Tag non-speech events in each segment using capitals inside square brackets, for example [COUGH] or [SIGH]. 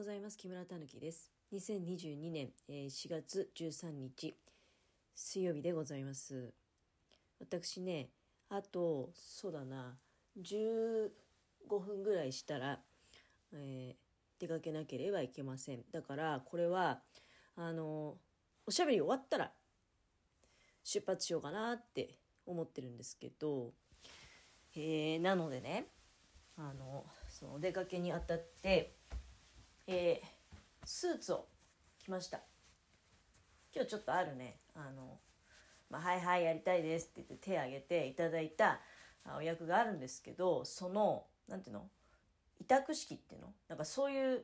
ございます。木村たぬきです。2022年4月13日水曜日でございます。私ねあとそうだな15分ぐらいしたら、えー、出かけなければいけません。だからこれはあのおしゃべり終わったら出発しようかなって思ってるんですけど、えー、なのでねあのそのお出かけにあたって、えー、スーツを着ました。今日ちょっとあるね。あの、まあ、はいはいやりたいですって言って手を挙げていただいたお役があるんですけどその何ていうの？委託式っていうの？なんかそういう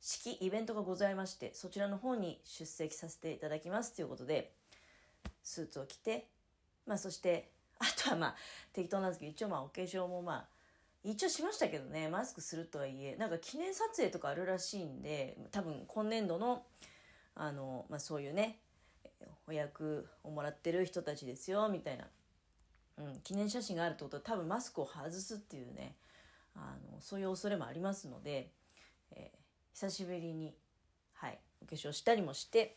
式イベントがございましてそちらの方に出席させていただきますということでスーツを着てまあそしてあとはまあ適当なんですけど一応まあお化粧もまあ一応しましたけどねマスクするとはいえなんか記念撮影とかあるらしいんで多分今年度のあの、まあ、そういうねお役をもらってる人たちですよみたいな、うん、記念写真があるってことは多分マスクを外すっていうねあのそういう恐れもありますので、えー、久しぶりに、はい、お化粧したりもして、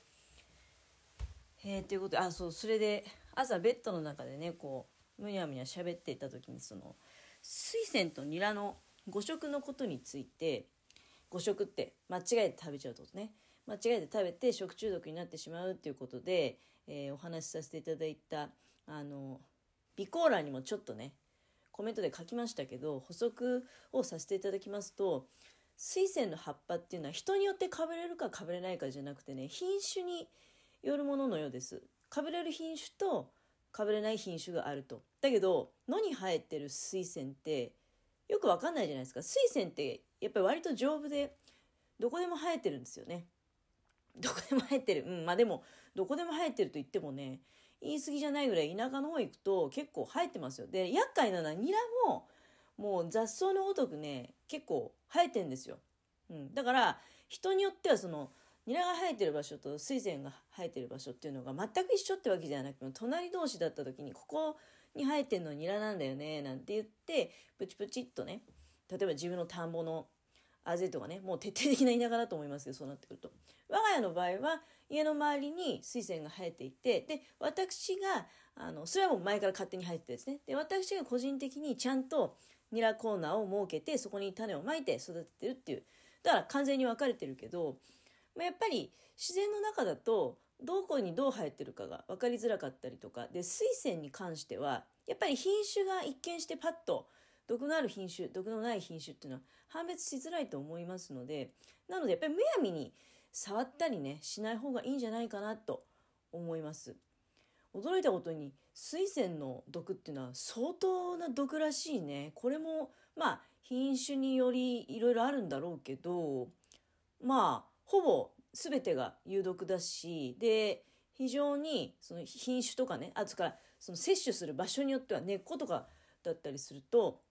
えー、ということであそうそれで朝ベッドの中でねこうむにゃむにゃ喋っていた時にその水仙とニラの誤食のことについて誤食って間違えて食べちゃうとね間違えて食べて食中毒になってしまうっていうことで、えー、お話しさせていただいたあの備考欄にもちょっとねコメントで書きましたけど補足をさせていただきますと水仙の葉っぱっていうのは人によってかぶれるかかぶれないかじゃなくてね品種によるもののようです。かぶれる品種とかぶれない品種があると。だけど野に生えてる水仙ってよくわかんないじゃないですか。水仙ってやっぱり割と丈夫でどこでも生えてるんですよね。どこでも生えてる。うんまあでもどこでも生えてると言ってもね言い過ぎじゃないぐらい田舎の方行くと結構生えてますよ。で厄介なのはニラももう雑草のごとくね結構生えてんですよ、うん、だから人によってはそのニラが生えてる場所と水仙が生えてる場所っていうのが全く一緒ってわけじゃなくて隣同士だった時にここに生えてんのニラなんだよねなんて言ってプチプチっとね例えば自分の田んぼのあぜとかねもう徹底的な田舎だと思いますけどそうなってくると。我が家の場合は家の周りに水仙が生えていてで私があのそれはもう前から勝手に生えててですね。で私が個人的にちゃんとニラコーナーを設けてそこに種をまいて育ててるっていう。だから完全に分かれてるけどまあ、やっぱり自然の中だとどこにどう生えてるかが分かりづらかったりとかで水仙に関してはやっぱり品種が一見してパッと毒のある品種毒のない品種っていうのは判別しづらいと思いますのでなのでやっぱりむやみに触ったりねしない方がいいんじゃないかなと思います。驚いたことに水仙の毒っていうのは相当な毒らしいね。これもまあ品種によりいろいろあるんだろうけどまあほぼ全てが有毒だしで非常にその品種とかねあとからその摂取する場所によっては根っことかだったりすると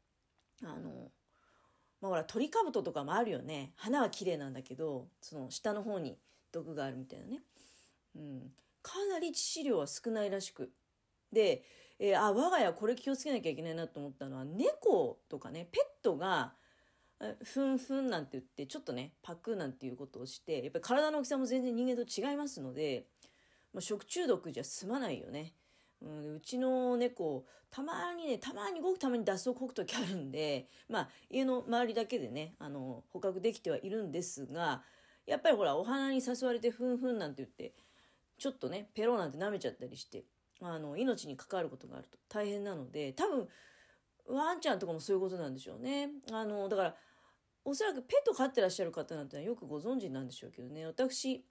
あのまあほらトリカブトとかもあるよね。花は綺麗なんだけどその下の方に毒があるみたいなね、うん、かなり致死量は少ないらしく。で、えー、あ我が家これ気をつけなきゃいけないなと思ったのは猫とかねペットがふんふんなんて言ってちょっとねパクなんていうことをしてやっぱり体の大きさも全然人間と違いますので、まあ、食中毒じゃ済まないよね。うん、うちの猫たまにねたまにごくたまに脱走をこく時あるんでまあ家の周りだけでねあの捕獲できてはいるんですがやっぱりほらお花に誘われてふんふんなんて言ってちょっとねペロなんて舐めちゃったりしてあの命に関わることがあると大変なので多分ワンちゃんとかもそういうことなんでしょうね。あのだからおそらくペット飼ってらっしゃる方なんてのはよくご存知なんでしょうけどね。私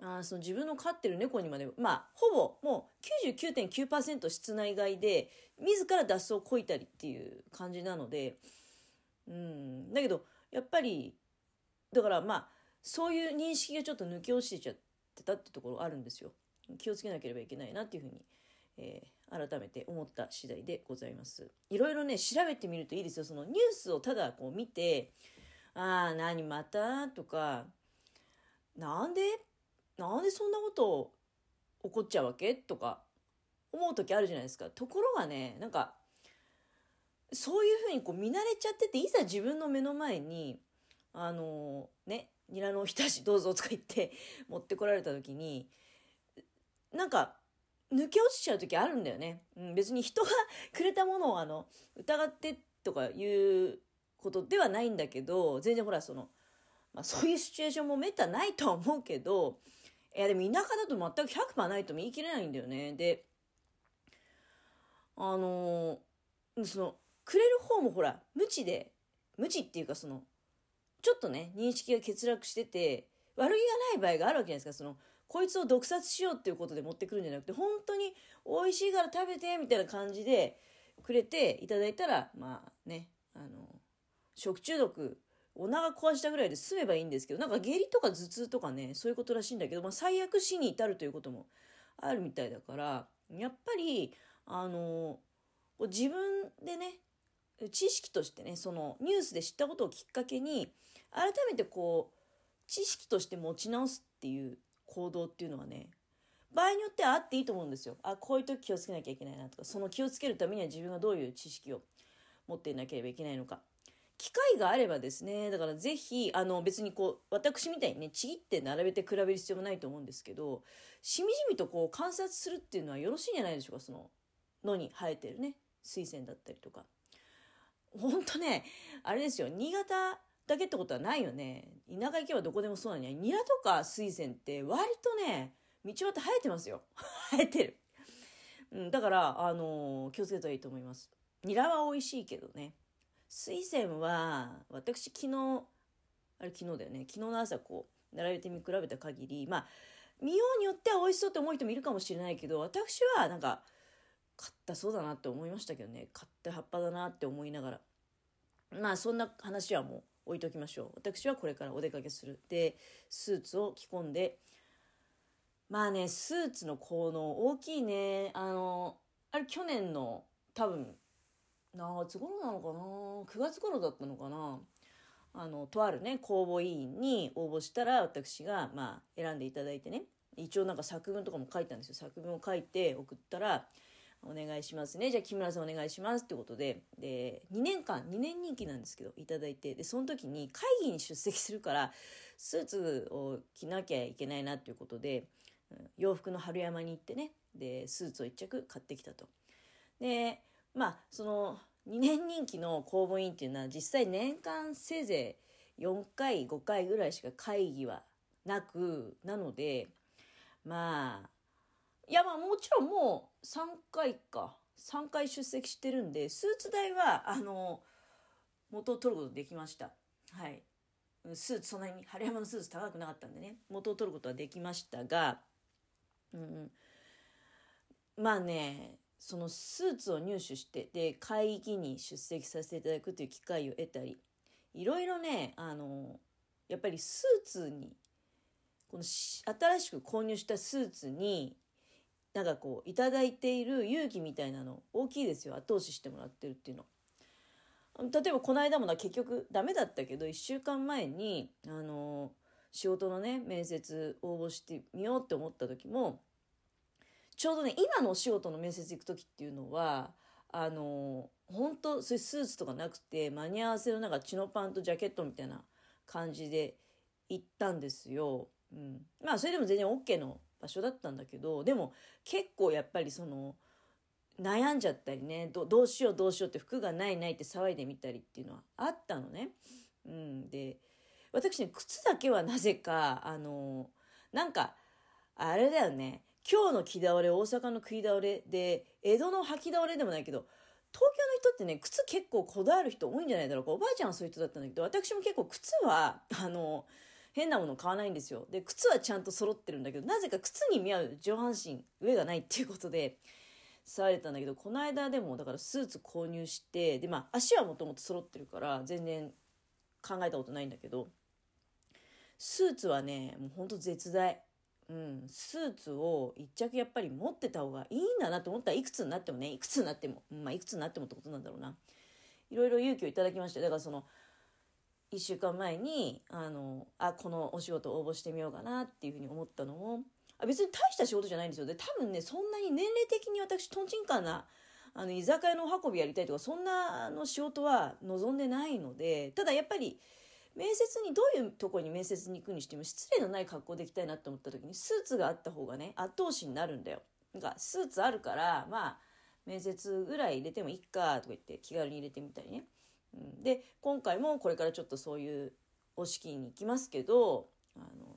あその自分の飼ってる猫にまでまあほぼもう99.9%室内外で自ら脱走をこいたりっていう感じなので。うん。だけどやっぱりだからまあそういう認識がちょっと抜け落ちてちゃってたってところあるんですよ。気をつけなければいけないなっていうふうに、えー、改めて思った次第でございます。いろいろね調べてみるといいですよ。そのニュースをただこう見てああ、何また？とか、なんでなんでそんなこと起こっちゃうわけ？とか思う時あるじゃないですか。ところがね、なんか、そういうふうにこう見慣れちゃってて、いざ自分の目の前に、あのね、ニラのおひたしどうぞとか言って [LAUGHS] 持ってこられた時に、なんか、抜け落ちちゃう時あるんだよね。うん、別に人がくれたものをあの、疑ってとかいうことではないんだけど、全然ほらその、まあそういうシチュエーションもめったないとは思うけど、いやでも田舎だと全く100%ないとも言い切れないんだよね。で、あのその、くれる方もほら、無知で、無知っていうかその、ちょっとね、認識が欠落してて、悪気がない場合があるわけじゃないですか。その、こいつを毒殺しようっていうことで持ってくるんじゃなくて、本当に美味しいから食べて、みたいな感じでくれていただいたら、まあね、あの、食中毒、お腹壊したぐらいで済めばいいんですけど、なんか下痢とか頭痛とかね、そういうことらしいんだけど、まあ最悪死に至るということもあるみたいだから、やっぱり、あの、自分でね、知識としてね、そのニュースで知ったことをきっかけに、改めてこう、知識として持ち直すっていう行動っていうのはね、場合によってはあっていいと思うんですよ。あ、こういう時気をつけなきゃいけないなとか、その気をつけるためには自分がどういう知識を持っていなければいけないのか。機会があればですね、だからぜひ、あの別にこう、私みたいにね、ちぎって並べて比べる必要もないと思うんですけど、しみじみとこう観察するっていうのはよろしいんじゃないでしょうか、その野に生えてるね、水仙だったりとか。ほんとね、あれですよ、新潟だけってことはないよね。田舎行けばどこでもそうなんや。ニラとか水仙って割とね、道端生えてますよ。[LAUGHS] 生えてる。うん、だから、あのー、気をつけたらいいと思います。ニラは美味しいけどね。水仙は、私昨日、あれ昨日だよね。昨日の朝こう、並べて見比べた限り、まあ、見ようによっては美味しそうって思う人もいるかもしれないけど、私はなんか、買ったそうだなって思いましたけどね。買った葉っぱだなって思いながら。まあ、そんな話はもう置いときましょう。私はこれからお出かけする。で、スーツを着込んで、まあね、スーツの効能大きいね。あの、あれ去年の多分、月頃なのかな ?9 月頃だったのかな？あの、とあるね、公募委員に応募したら、私が、まあ、選んでいただいてね、一応なんか作文とかも書いたんですよ。作文を書いて送ったら、お願いしますね。じゃあ木村さんお願いしますってことで、で、2年間、2年任期なんですけど、いただいて、で、その時に会議に出席するから、スーツを着なきゃいけないなっていうことで、洋服の春山に行ってね、で、スーツを1着買ってきたと。で、まあ、その、2年任期の公募員っていうのは実際年間せいぜい4回、5回ぐらいしか会議はなく、なので、まあ、いやまあもちろんもう3回か。3回出席してるんでスーツ代はあの元を取ることできました。はい。スーツそんなに春山のスーツ高くなかったんでね。元を取ることはできましたが、うん、まあねそのスーツを入手してで会議に出席させていただくという機会を得たりいろいろねあのやっぱりスーツにこの新しく購入したスーツになんかこういただいている勇気みたいなの大きいですよ後押ししてもらってるっていうの。例えばこの間もな結局ダメだったけど1週間前にあの仕事のね面接応募してみようって思った時もちょうどね今のお仕事の面接行く時っていうのはあの本当そういうスーツとかなくて間に合わせのなんかチノパンとジャケットみたいな感じで行ったんですよ。うん、まあそれでも全然 OK の場所だったんだけどでも結構やっぱりその悩んじゃったりねどうしようどうしようって服がないないって騒いでみたりっていうのはあったのね。うん、で私ね靴だけはなぜかあのなんかあれだよね今日の着倒れ大阪の食い倒れで江戸の履き倒れでもないけど東京の人ってね靴結構こだわる人多いんじゃないだろうかおばあちゃんはそういう人だったんだけど私も結構靴はあの変なもの買わないんですよ。で、靴はちゃんと揃ってるんだけど、なぜか靴に見合う上半身、上がないっていうことで、されたんだけど、この間でも、だからスーツ購入して、で、まあ、足はもともと揃ってるから、全然考えたことないんだけど、スーツはね、もうほんと絶大。うん、スーツを一着やっぱり持ってた方がいいんだなと思ったらいくつになってもね、いくつになっても、まあいくつになってもってことなんだろうな。いろいろ勇気をいただきました。だからその、1週間前にあのあこのお仕事応募してみようかなっていうふうに思ったのもあ別に大した仕事じゃないんですよで多分ねそんなに年齢的に私とんちんかんなあの居酒屋のお運びやりたいとかそんなの仕事は望んでないのでただやっぱり面接にどういうとこに面接に行くにしても失礼のない格好で行きたいなって思った時にスーツがあった方がね後押しになるんだよ。なんかスーツあるからまあ面接ぐらい入れてもいいかとか言って気軽に入れてみたりね、うん、で今回もこれからちょっとそういうお式に行きますけどあの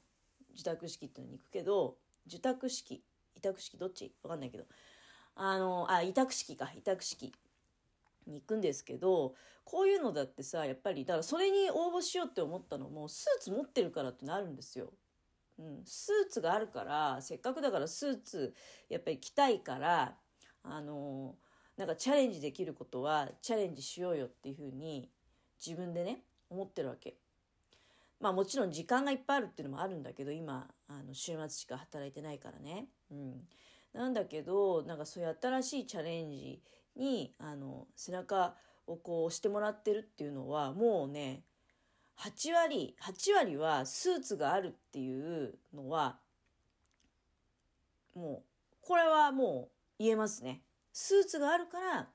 自宅式っていうのに行くけど受託式委託式どっち？わかんないけど。あのあ委託式か委託式。に行くんですけどこういうのだってさやっぱりだからそれに応募しようって思ったのもスーツ持ってるからってなるんですよ。うん、スーツがあるからせっかくだからスーツやっぱり着たいからあのなんかチャレンジできることはチャレンジしようよっていうふうに自分でね思ってるわけ。まあもちろん時間がいっぱいあるっていうのもあるんだけど今あの週末しか働いてないからね。うん、なんだけどなんかそういう新しいチャレンジにあの背中をこう押してもらってるっていうのはもうね8割8割はスーツがあるっていうのはもうこれはもう言えますね。スーツがあるから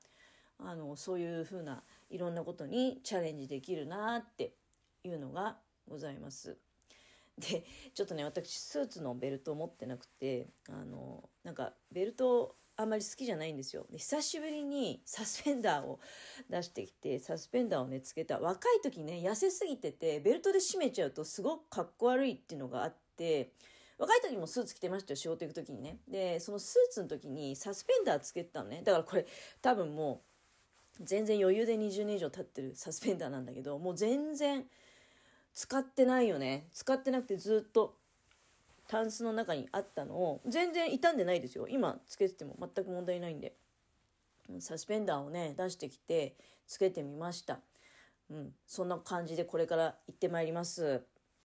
あのそういうふうないろんなことにチャレンジできるなっていうのがございます。でちょっとね私スーツのベルトを持ってなくてあのなんかベルトあんまり好きじゃないんですよ。久しぶりにサスペンダーを出してきてサスペンダーをねつけた。若い時ね痩せすぎててベルトで締めちゃうとすごくかっこ悪いっていうのがあって若い時もスーツ着てましたよ仕事行く時にね。でそのスーツの時にサスペンダーつけてたのね。だからこれ多分もう全然余裕で20年以上経ってるサスペンダーなんだけどもう全然使ってないよね。使ってなくてずっとタンスの中にあったのを全然傷んでないですよ。今つけてても全く問題ないんで。サスペンダーをね出してきてつけてみました。うんそんな感じでこれから行ってまいります。